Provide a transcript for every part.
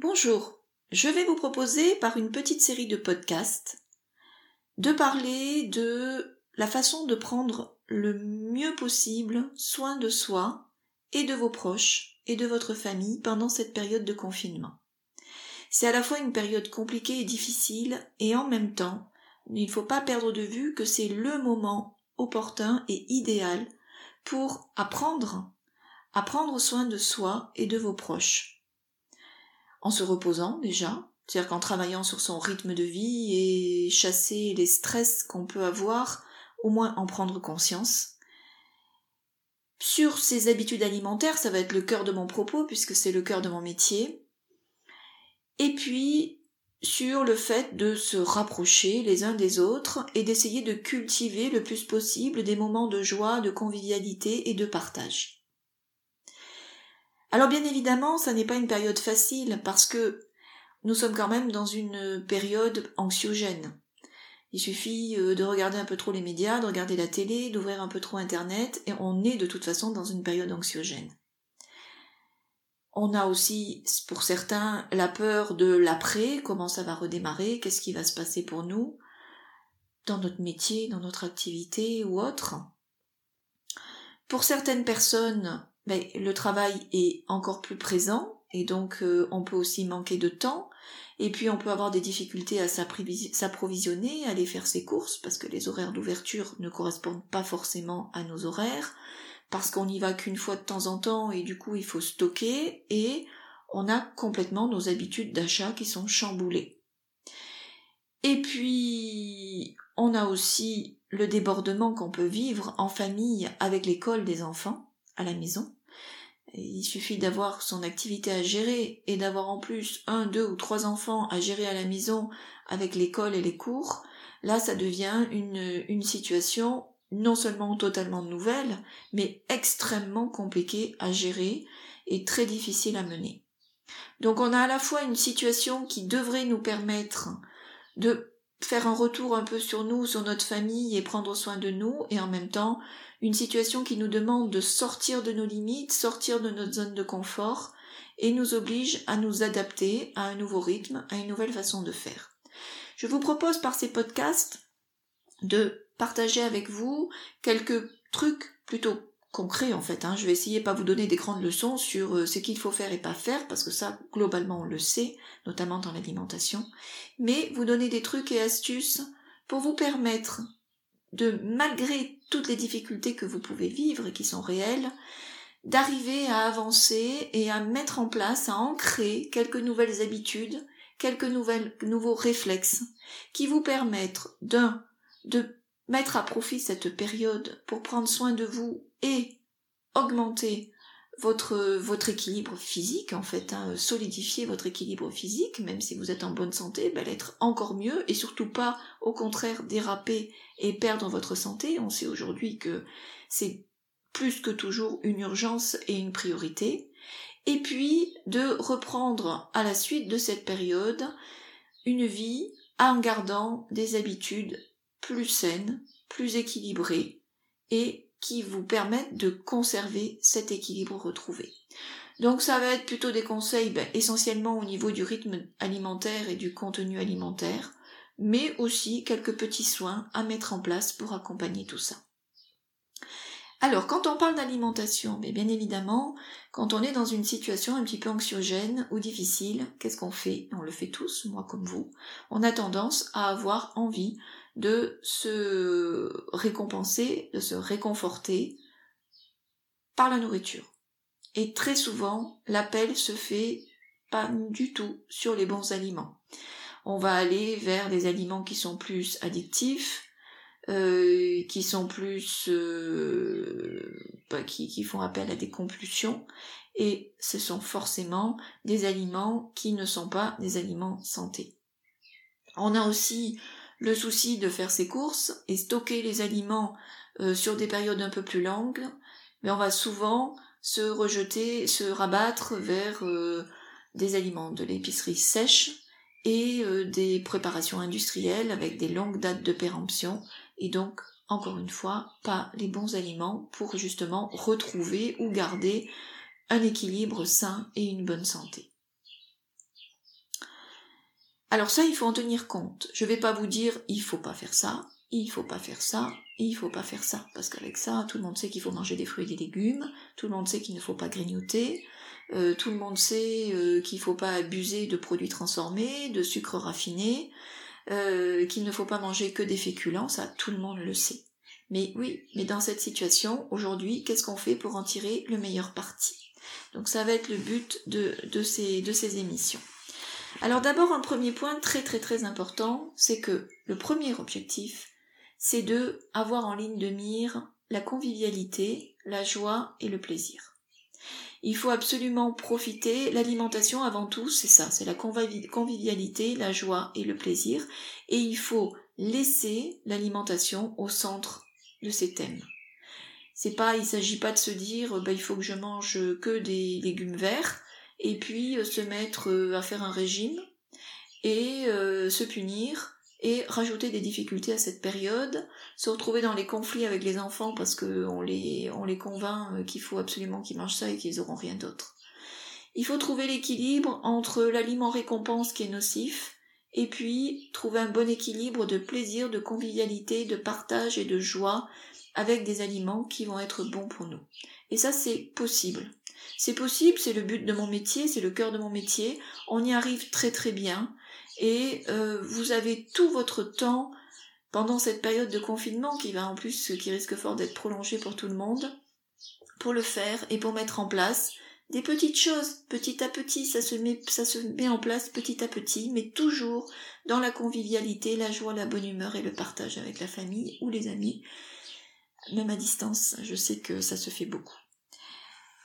Bonjour, je vais vous proposer par une petite série de podcasts de parler de la façon de prendre le mieux possible soin de soi et de vos proches et de votre famille pendant cette période de confinement. C'est à la fois une période compliquée et difficile et en même temps, il ne faut pas perdre de vue que c'est le moment opportun et idéal pour apprendre à prendre soin de soi et de vos proches en se reposant déjà, c'est-à-dire qu'en travaillant sur son rythme de vie et chasser les stress qu'on peut avoir, au moins en prendre conscience. Sur ses habitudes alimentaires, ça va être le cœur de mon propos puisque c'est le cœur de mon métier. Et puis sur le fait de se rapprocher les uns des autres et d'essayer de cultiver le plus possible des moments de joie, de convivialité et de partage. Alors bien évidemment, ça n'est pas une période facile parce que nous sommes quand même dans une période anxiogène. Il suffit euh, de regarder un peu trop les médias, de regarder la télé, d'ouvrir un peu trop Internet, et on est de toute façon dans une période anxiogène. On a aussi, pour certains, la peur de l'après, comment ça va redémarrer, qu'est-ce qui va se passer pour nous, dans notre métier, dans notre activité ou autre. Pour certaines personnes, ben, le travail est encore plus présent et donc euh, on peut aussi manquer de temps et puis on peut avoir des difficultés à s'approvisionner, à aller faire ses courses parce que les horaires d'ouverture ne correspondent pas forcément à nos horaires parce qu'on n'y va qu'une fois de temps en temps et du coup il faut stocker et on a complètement nos habitudes d'achat qui sont chamboulées. Et puis on a aussi le débordement qu'on peut vivre en famille avec l'école des enfants à la maison il suffit d'avoir son activité à gérer et d'avoir en plus un, deux ou trois enfants à gérer à la maison avec l'école et les cours. Là, ça devient une, situation non seulement totalement nouvelle, mais extrêmement compliquée à gérer et très difficile à mener. Donc on a à la fois une situation qui devrait nous permettre de faire un retour un peu sur nous, sur notre famille et prendre soin de nous, et en même temps une situation qui nous demande de sortir de nos limites, sortir de notre zone de confort, et nous oblige à nous adapter à un nouveau rythme, à une nouvelle façon de faire. Je vous propose par ces podcasts de partager avec vous quelques trucs plutôt concrets en fait. Hein. Je vais essayer pas vous donner des grandes leçons sur euh, ce qu'il faut faire et pas faire, parce que ça, globalement, on le sait, notamment dans l'alimentation, mais vous donner des trucs et astuces pour vous permettre de, malgré toutes les difficultés que vous pouvez vivre et qui sont réelles, d'arriver à avancer et à mettre en place, à ancrer quelques nouvelles habitudes, quelques nouvelles, nouveaux réflexes qui vous permettent d'un, de mettre à profit cette période pour prendre soin de vous et augmenter votre, votre équilibre physique, en fait, hein, solidifier votre équilibre physique, même si vous êtes en bonne santé, ben, l'être encore mieux, et surtout pas, au contraire, déraper et perdre votre santé. On sait aujourd'hui que c'est plus que toujours une urgence et une priorité. Et puis, de reprendre à la suite de cette période une vie en gardant des habitudes plus saines, plus équilibrées et qui vous permettent de conserver cet équilibre retrouvé. Donc ça va être plutôt des conseils ben, essentiellement au niveau du rythme alimentaire et du contenu alimentaire, mais aussi quelques petits soins à mettre en place pour accompagner tout ça. Alors, quand on parle d'alimentation, mais bien évidemment, quand on est dans une situation un petit peu anxiogène ou difficile, qu'est-ce qu'on fait? On le fait tous, moi comme vous. On a tendance à avoir envie de se récompenser, de se réconforter par la nourriture. Et très souvent, l'appel se fait pas du tout sur les bons aliments. On va aller vers des aliments qui sont plus addictifs, euh, qui sont plus euh, bah, qui, qui font appel à des compulsions et ce sont forcément des aliments qui ne sont pas des aliments santé. On a aussi le souci de faire ses courses et stocker les aliments euh, sur des périodes un peu plus longues, mais on va souvent se rejeter, se rabattre vers euh, des aliments de l'épicerie sèche et des préparations industrielles avec des longues dates de péremption et donc encore une fois pas les bons aliments pour justement retrouver ou garder un équilibre sain et une bonne santé. Alors ça, il faut en tenir compte. Je vais pas vous dire il faut pas faire ça, il faut pas faire ça, il faut pas faire ça. Parce qu'avec ça, tout le monde sait qu'il faut manger des fruits et des légumes, tout le monde sait qu'il ne faut pas grignoter, euh, tout le monde sait euh, qu'il ne faut pas abuser de produits transformés, de sucre raffiné, euh, qu'il ne faut pas manger que des féculents, ça tout le monde le sait. Mais oui, mais dans cette situation, aujourd'hui, qu'est-ce qu'on fait pour en tirer le meilleur parti? Donc ça va être le but de, ces, de ces émissions. Alors d'abord, un premier point très très très important, c'est que le premier objectif, c'est de avoir en ligne de mire la convivialité, la joie et le plaisir. Il faut absolument profiter, l'alimentation avant tout, c'est ça, c'est la convivialité, la joie et le plaisir, et il faut laisser l'alimentation au centre de ces thèmes. C'est pas, il s'agit pas de se dire, bah, il faut que je mange que des légumes verts, et puis euh, se mettre euh, à faire un régime et euh, se punir et rajouter des difficultés à cette période, se retrouver dans les conflits avec les enfants parce qu'on les, on les convainc qu'il faut absolument qu'ils mangent ça et qu'ils auront rien d'autre. Il faut trouver l'équilibre entre l'aliment récompense qui est nocif et puis trouver un bon équilibre de plaisir, de convivialité, de partage et de joie avec des aliments qui vont être bons pour nous. Et ça, c'est possible. C'est possible, c'est le but de mon métier, c'est le cœur de mon métier. On y arrive très très bien. Et euh, vous avez tout votre temps pendant cette période de confinement qui va en plus, qui risque fort d'être prolongée pour tout le monde, pour le faire et pour mettre en place des petites choses, petit à petit, ça se met, ça se met en place petit à petit, mais toujours dans la convivialité, la joie, la bonne humeur et le partage avec la famille ou les amis. Même à distance, je sais que ça se fait beaucoup.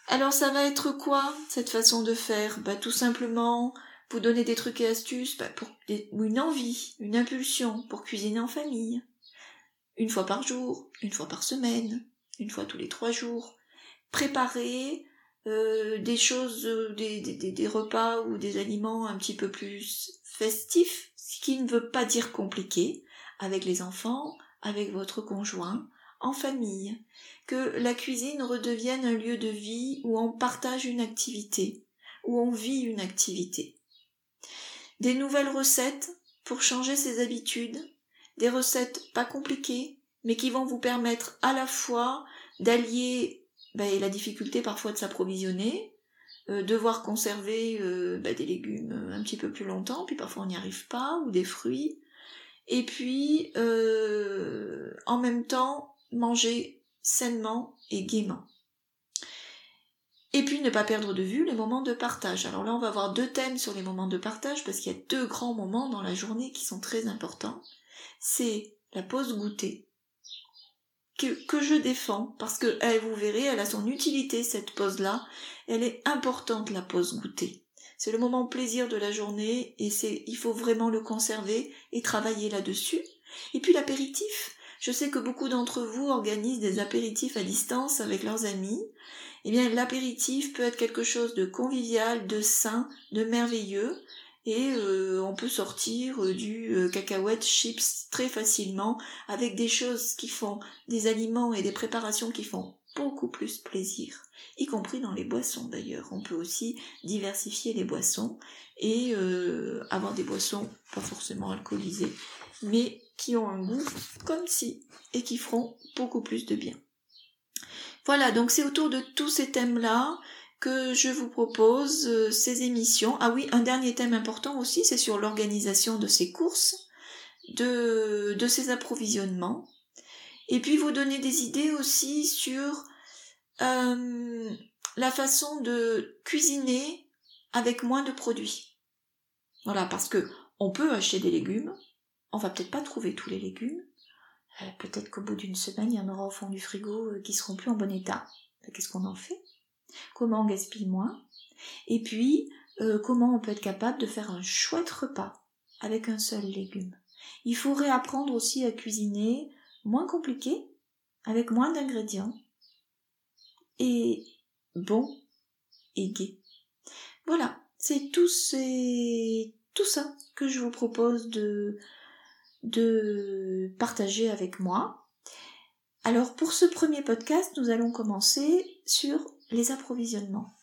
Alors ça va être quoi cette façon de faire? Bah tout simplement vous donner des trucs et astuces bah, pour une envie, une impulsion pour cuisiner en famille. Une fois par jour, une fois par semaine, une fois tous les trois jours. Préparer euh, des choses, euh, des, des, des, repas ou des aliments un petit peu plus festifs, ce qui ne veut pas dire compliqué, avec les enfants, avec votre conjoint, en famille, que la cuisine redevienne un lieu de vie où on partage une activité, où on vit une activité. Des nouvelles recettes pour changer ses habitudes, des recettes pas compliquées, mais qui vont vous permettre à la fois d'allier ben, la difficulté parfois de s'approvisionner, euh, devoir conserver euh, ben, des légumes un petit peu plus longtemps, puis parfois on n'y arrive pas, ou des fruits, et puis euh, en même temps manger sainement et gaiement. Et puis ne pas perdre de vue les moments de partage. Alors là, on va avoir deux thèmes sur les moments de partage parce qu'il y a deux grands moments dans la journée qui sont très importants. C'est la pause goûter que, je défends parce que elle, vous verrez, elle a son utilité cette pause-là. Elle est importante la pause goûter. C'est le moment plaisir de la journée et c'est il faut vraiment le conserver et travailler là-dessus. Et puis l'apéritif, je sais que beaucoup d'entre vous organisent des apéritifs à distance avec leurs amis. Eh bien, l'apéritif peut être quelque chose de convivial, de sain, de merveilleux. Et euh, on peut sortir euh, du euh, cacahuète chips très facilement avec des choses qui font des aliments et des préparations qui font beaucoup plus plaisir, y compris dans les boissons d'ailleurs. On peut aussi diversifier les boissons et avoir des boissons pas forcément alcoolisées, mais qui ont un goût comme si et qui feront beaucoup plus de bien. Voilà, donc c'est autour de tous ces thèmes-là que je vous propose euh, ces émissions. Ah oui, un dernier thème important aussi, c'est sur l'organisation de ces courses, de, de ces approvisionnements, et puis vous donner des idées aussi sur euh, la façon de cuisiner avec moins de produits. Voilà, parce que on peut acheter des légumes, on va peut-être pas trouver tous les légumes. Euh, peut-être qu'au bout d'une semaine, il y en aura au fond du frigo euh, qui seront plus en bon état. Qu'est-ce qu'on en fait? Comment on gaspille moins? Et puis, euh, comment on peut être capable de faire un chouette repas avec un seul légume? Il faudrait apprendre aussi à cuisiner moins compliqué, avec moins d'ingrédients, et bon et gai. Voilà, c'est tout, tout ça que je vous propose de, de partager avec moi. Alors pour ce premier podcast, nous allons commencer sur les approvisionnements.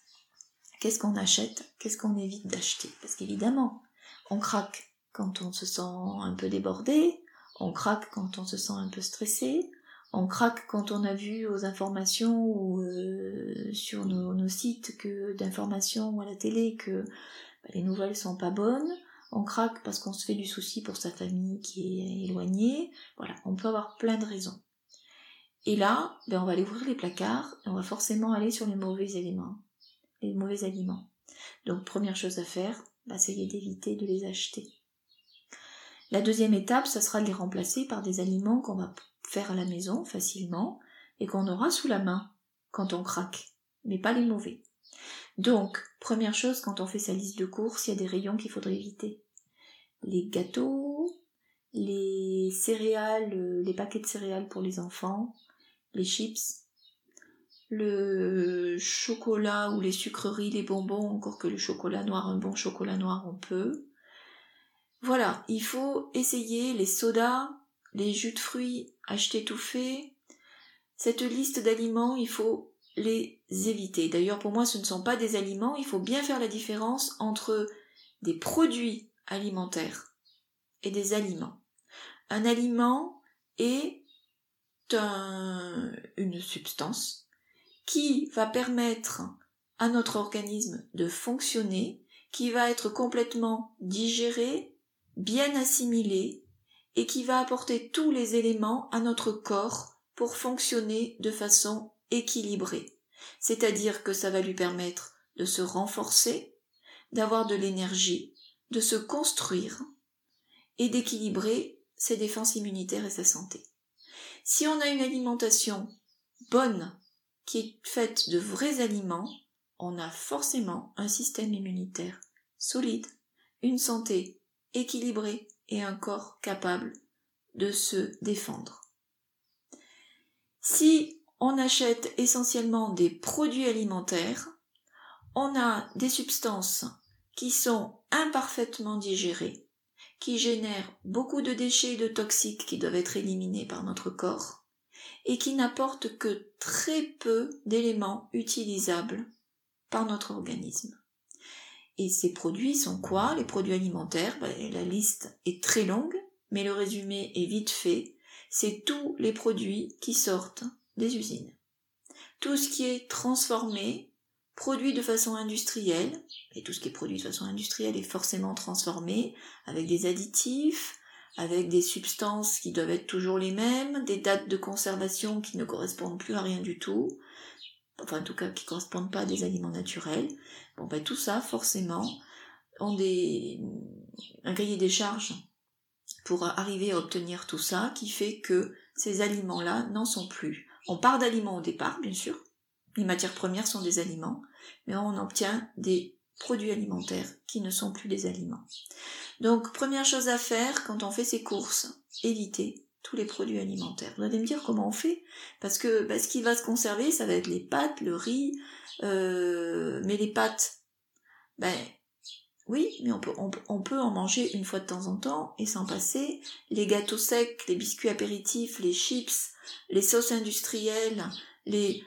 Qu'est-ce qu'on achète? Qu'est-ce qu'on évite d'acheter? Parce qu'évidemment, on craque quand on se sent un peu débordé, on craque quand on se sent un peu stressé, on craque quand on a vu aux informations ou euh, sur nos, sites d'informations ou à la télé que bah, les nouvelles sont pas bonnes, on craque parce qu'on se fait du souci pour sa famille qui est éloignée, voilà, on peut avoir plein de raisons. Et là, ben on va aller ouvrir les placards et on va forcément aller sur les mauvais éléments, les mauvais aliments. Donc première chose à faire, essayer d'éviter de les acheter. La deuxième étape, ça sera de les remplacer par des aliments qu'on va faire à la maison facilement et qu'on aura sous la main quand on craque, mais pas les mauvais. Donc, première chose, quand on fait sa liste de courses, il y a des rayons qu'il faudrait éviter. Les gâteaux, les céréales, euh, les paquets de céréales pour les enfants, les chips, le chocolat ou les sucreries, les bonbons, encore que le chocolat noir, un bon chocolat noir, on peut. Voilà, il faut essayer les sodas, les jus de fruits achetés tout fait. Cette liste d'aliments, il faut les éviter. D'ailleurs, pour moi, ce ne sont pas des aliments, il faut bien faire la différence entre des produits alimentaires et des aliments. Un aliment est une substance qui va permettre à notre organisme de fonctionner, qui va être complètement digéré, bien assimilé, et qui va apporter tous les éléments à notre corps pour fonctionner de façon équilibrée. C'est-à-dire que ça va lui permettre de se renforcer, d'avoir de l'énergie, de se construire et d'équilibrer ses défenses immunitaires et sa santé. Si on a une alimentation bonne, qui est faite de vrais aliments, on a forcément un système immunitaire solide, une santé équilibrée et un corps capable de se défendre. Si on achète essentiellement des produits alimentaires, on a des substances qui sont imparfaitement digérées, qui génèrent beaucoup de déchets et de toxiques qui doivent être éliminés par notre corps, et qui n'apportent que très peu d'éléments utilisables par notre organisme. Et ces produits sont quoi? Les produits alimentaires, ben, la liste est très longue, mais le résumé est vite fait. C'est tous les produits qui sortent des usines. Tout ce qui est transformé, produit de façon industrielle, et tout ce qui est produit de façon industrielle est forcément transformé avec des additifs, avec des substances qui doivent être toujours les mêmes, des dates de conservation qui ne correspondent plus à rien du tout, enfin en tout cas qui correspondent pas à des aliments naturels. Bon ben tout ça forcément ont des un cahier des charges pour arriver à obtenir tout ça qui fait que ces aliments-là n'en sont plus. On part d'aliments au départ, bien sûr. Les matières premières sont des aliments, mais on obtient des produits alimentaires qui ne sont plus des aliments. Donc, première chose à faire quand on fait ses courses, éviter tous les produits alimentaires. Vous allez me dire comment on fait Parce que bah, ce qui va se conserver, ça va être les pâtes, le riz, euh, mais les pâtes, ben oui, mais on peut, en manger une fois de temps en temps et s'en passer. Les gâteaux secs, les biscuits apéritifs, les chips, les sauces industrielles, les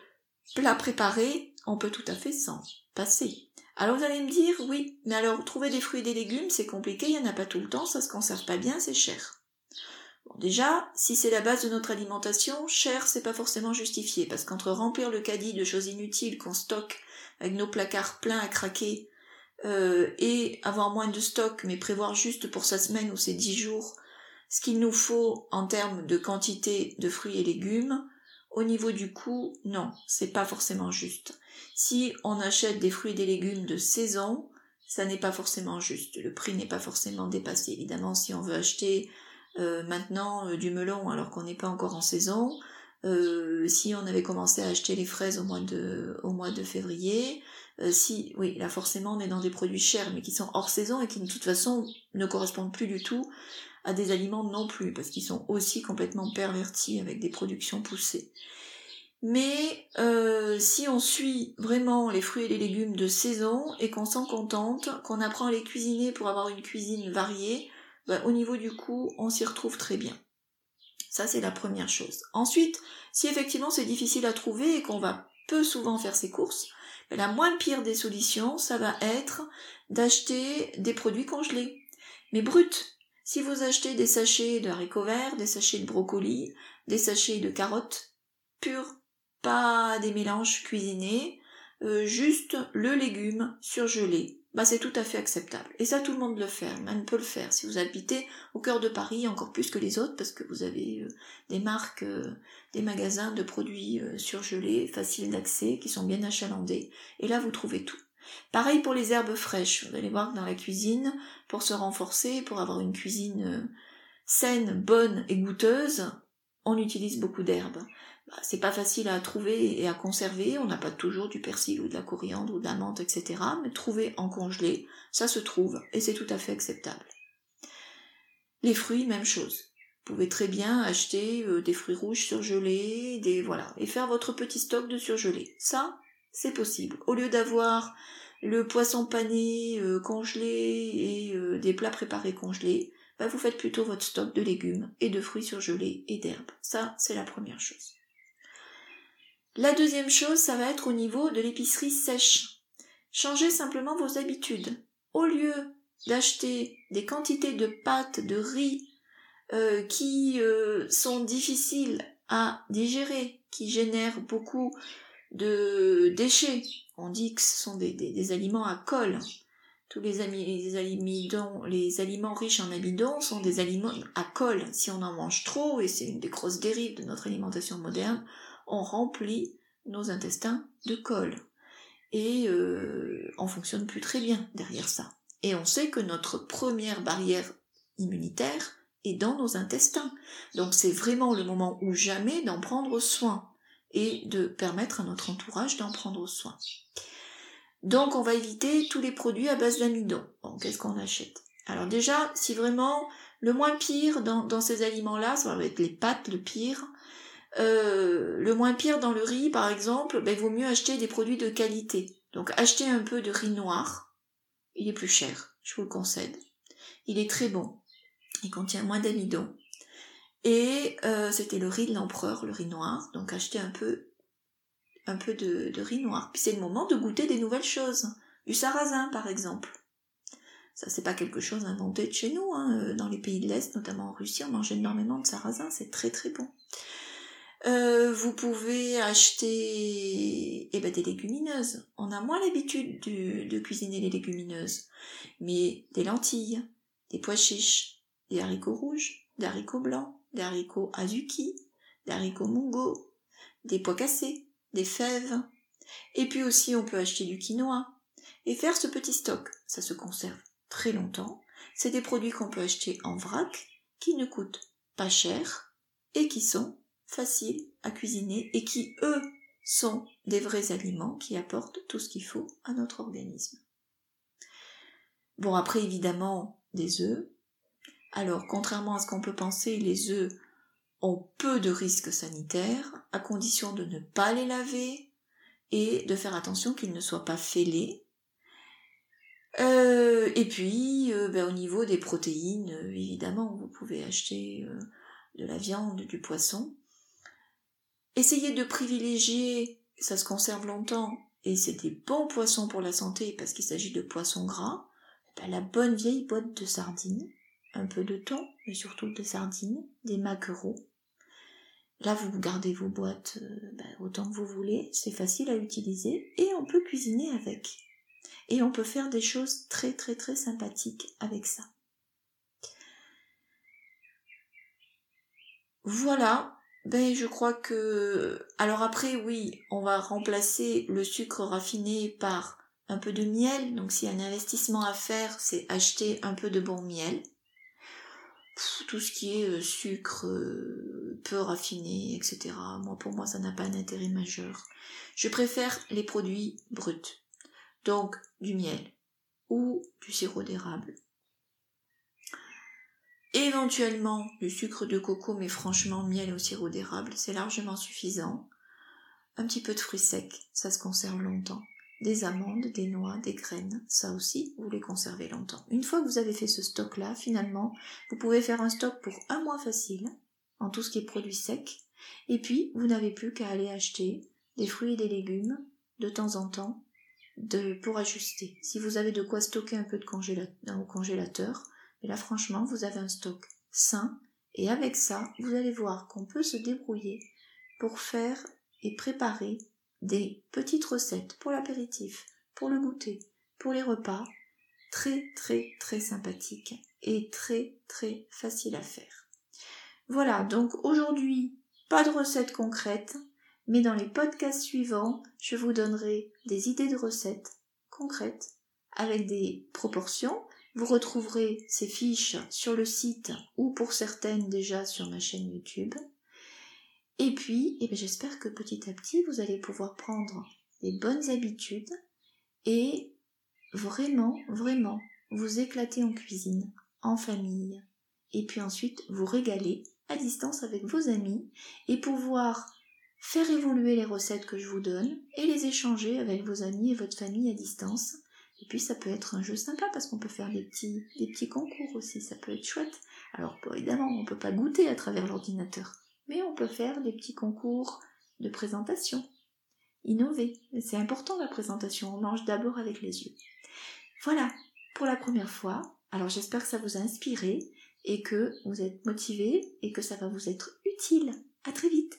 plats préparés, on peut tout à fait s'en passer. Alors vous allez me dire, oui, mais alors trouver des fruits et des légumes, c'est compliqué, il n'y en a pas tout le temps, ça se conserve pas bien, c'est cher. Bon, déjà, si c'est la base de notre alimentation, cher, c'est pas forcément justifié, parce qu'entre remplir le caddie de choses inutiles qu'on stocke avec nos placards pleins à craquer, euh, et avoir moins de stock, mais prévoir juste pour sa semaine ou ses dix jours ce qu'il nous faut en termes de quantité de fruits et légumes, au niveau du coût, non, c'est pas forcément juste. Si on achète des fruits et des légumes de saison, ça n'est pas forcément juste. Le prix n'est pas forcément dépassé. Évidemment, si on veut acheter euh, maintenant euh, du melon alors qu'on n'est pas encore en saison. Si on avait commencé à acheter les fraises au mois de, au mois de février, si, oui, là forcément on est dans des produits chers mais qui sont hors saison et qui de toute façon ne correspondent plus du tout à des aliments non plus parce qu'ils sont aussi complètement pervertis avec des productions poussées. Mais si on suit vraiment les fruits et les légumes de saison et qu'on s'en contente, qu'on apprend à les cuisiner pour avoir une cuisine variée, bah, au niveau du coût, on s'y retrouve très bien. Ça, c'est la première chose. Ensuite, si effectivement c'est difficile à trouver et qu'on va peu souvent faire ses courses, la moins pire des solutions, ça va être d'acheter des produits congelés. mais brut. Si vous achetez des sachets de haricots verts, des sachets de brocolis, des sachets de carottes, purs, pas des mélanges cuisinés, euh, juste le légume surgelé, bah c'est tout à fait acceptable. Et ça, tout le monde le fait, même peut le faire. Si vous habitez au cœur de Paris, encore plus que les autres, parce que vous avez euh, des marques, euh, des magasins de produits euh, surgelés, faciles d'accès, qui sont bien achalandés. Et là, vous trouvez tout. Pareil pour les herbes fraîches. Vous allez voir que dans la cuisine, pour se renforcer, pour avoir une cuisine saine, bonne et goûteuse, on utilise beaucoup d'herbes. Bah, c'est pas facile à trouver et à conserver, on n'a pas toujours du persil ou de la coriandre ou de la menthe, etc. Mais trouver en congelé, ça se trouve et c'est tout à fait acceptable. Les fruits, même chose. Vous pouvez très bien acheter euh, des fruits rouges surgelés, des voilà, et faire votre petit stock de surgelés. Ça, c'est possible. Au lieu d'avoir le poisson pané euh, congelé et euh, des plats préparés congelés, bah, vous faites plutôt votre stock de légumes et de fruits surgelés et d'herbes. Ça, c'est la première chose. La deuxième chose, ça va être au niveau de l'épicerie sèche. Changez simplement vos habitudes. Au lieu d'acheter des quantités de pâtes, de riz, euh, qui euh, sont difficiles à digérer, qui génèrent beaucoup de déchets. On dit que ce sont des, aliments à colle. Tous les, aliments riches en amidon sont des aliments à colle. Si on en mange trop, et c'est une des grosses dérives de notre alimentation moderne, on remplit nos intestins de colle. Et euh, on fonctionne plus très bien derrière ça. Et on sait que notre première barrière immunitaire est dans nos intestins. Donc c'est vraiment le moment ou jamais d'en prendre soin et de permettre à notre entourage d'en prendre soin. Donc on va éviter tous les produits à base d'amidon. Bon, qu'est-ce qu'on achète? Alors déjà, si vraiment le moins pire dans, dans ces aliments-là, ça va être les pâtes, le pire, euh, le moins pire dans le riz, par exemple, ben, il vaut mieux acheter des produits de qualité. Donc acheter un peu de riz noir, il est plus cher, je vous le concède. Il est très bon. Il contient moins d'amidon. Et euh, c'était le riz de l'empereur, le riz noir. Donc acheter un peu, un peu de, riz noir. Puis c'est le moment de goûter des nouvelles choses. Du sarrasin, par exemple. Ça, c'est pas quelque chose inventé de chez nous. Hein. Euh, dans les pays de l'Est, notamment en Russie, on mange énormément de sarrasin. C'est très très bon. Euh, vous pouvez acheter eh ben, des légumineuses. On a moins l'habitude de, cuisiner les légumineuses. Mais des lentilles, des pois chiches, des haricots rouges, des haricots blancs, des haricots azuki, des haricots mungo, des pois cassés, des fèves. Et puis aussi on peut acheter du quinoa. Et faire ce petit stock. Ça se conserve très longtemps. C'est des produits qu'on peut acheter en vrac, qui ne coûtent pas cher et qui sont faciles à cuisiner et qui, eux, sont des vrais aliments qui apportent tout ce qu'il faut à notre organisme. Bon, après, évidemment, des œufs. Alors, contrairement à ce qu'on peut penser, les œufs ont peu de risques sanitaires, à condition de ne pas les laver et de faire attention qu'ils ne soient pas fêlés. Euh, et puis, euh, ben, au niveau des protéines, euh, évidemment, vous pouvez acheter de la viande, du poisson, Essayez de privilégier, ça se conserve longtemps, et c'est des bons poissons pour la santé parce qu'il s'agit de poissons gras, la bonne vieille boîte de sardines, un peu de thon, mais surtout de sardines, des maquereaux. Là, vous gardez vos boîtes euh, ben, autant que vous voulez, c'est facile à utiliser et on peut cuisiner avec. Et on peut faire des choses très très très sympathiques avec ça. Voilà, ben, je crois que. Alors après, oui, on va remplacer le sucre raffiné par un peu de miel. Donc, s'il y a un investissement à faire, c'est acheter un peu de bon miel. tout ce qui est euh, sucre euh, peu raffiné, etc. Moi, pour moi, ça n'a pas un intérêt majeur. Je préfère les produits bruts. Donc, du miel ou du sirop d'érable éventuellement du sucre de coco, mais franchement, miel au sirop d'érable, c'est largement suffisant. Un petit peu de fruits secs, ça se conserve longtemps. Des amandes, des noix, des graines, ça aussi, vous les conservez longtemps. Une fois que vous avez fait ce stock-là, finalement, vous pouvez faire un stock pour un mois facile, en tout ce qui est produits secs, et puis vous n'avez plus qu'à aller acheter des fruits et des légumes de temps en temps pour ajuster. Si vous avez de quoi stocker un peu de congélateur, Et là, franchement, vous avez un stock sain. Et avec ça, vous allez voir qu'on peut se débrouiller pour faire et préparer des petites recettes pour l'apéritif, pour le goûter, pour les repas, très très très sympathiques et très très faciles à faire. Voilà, donc aujourd'hui, pas de recettes concrètes, mais dans les podcasts suivants, je vous donnerai des idées de recettes concrètes avec des proportions. Vous retrouverez ces fiches sur le site ou pour certaines déjà sur ma chaîne YouTube. Et puis, eh ben, j'espère que petit à petit, vous allez pouvoir prendre des bonnes habitudes et vraiment, vraiment vous éclater en cuisine, en famille, et puis ensuite vous régaler à distance avec vos amis et pouvoir faire évoluer les recettes que je vous donne et les échanger avec vos amis et votre famille à distance. Et puis ça peut être un jeu sympa parce qu'on peut faire des petits, des petits concours aussi, ça peut être chouette. Alors évidemment, on ne peut pas goûter à travers l'ordinateur, mais on peut faire des petits concours de présentation. Innover. C'est important la présentation, on mange d'abord avec les yeux. Voilà, pour la première fois. Alors j'espère que ça vous a inspiré et que vous êtes motivé et que ça va vous être utile. À très vite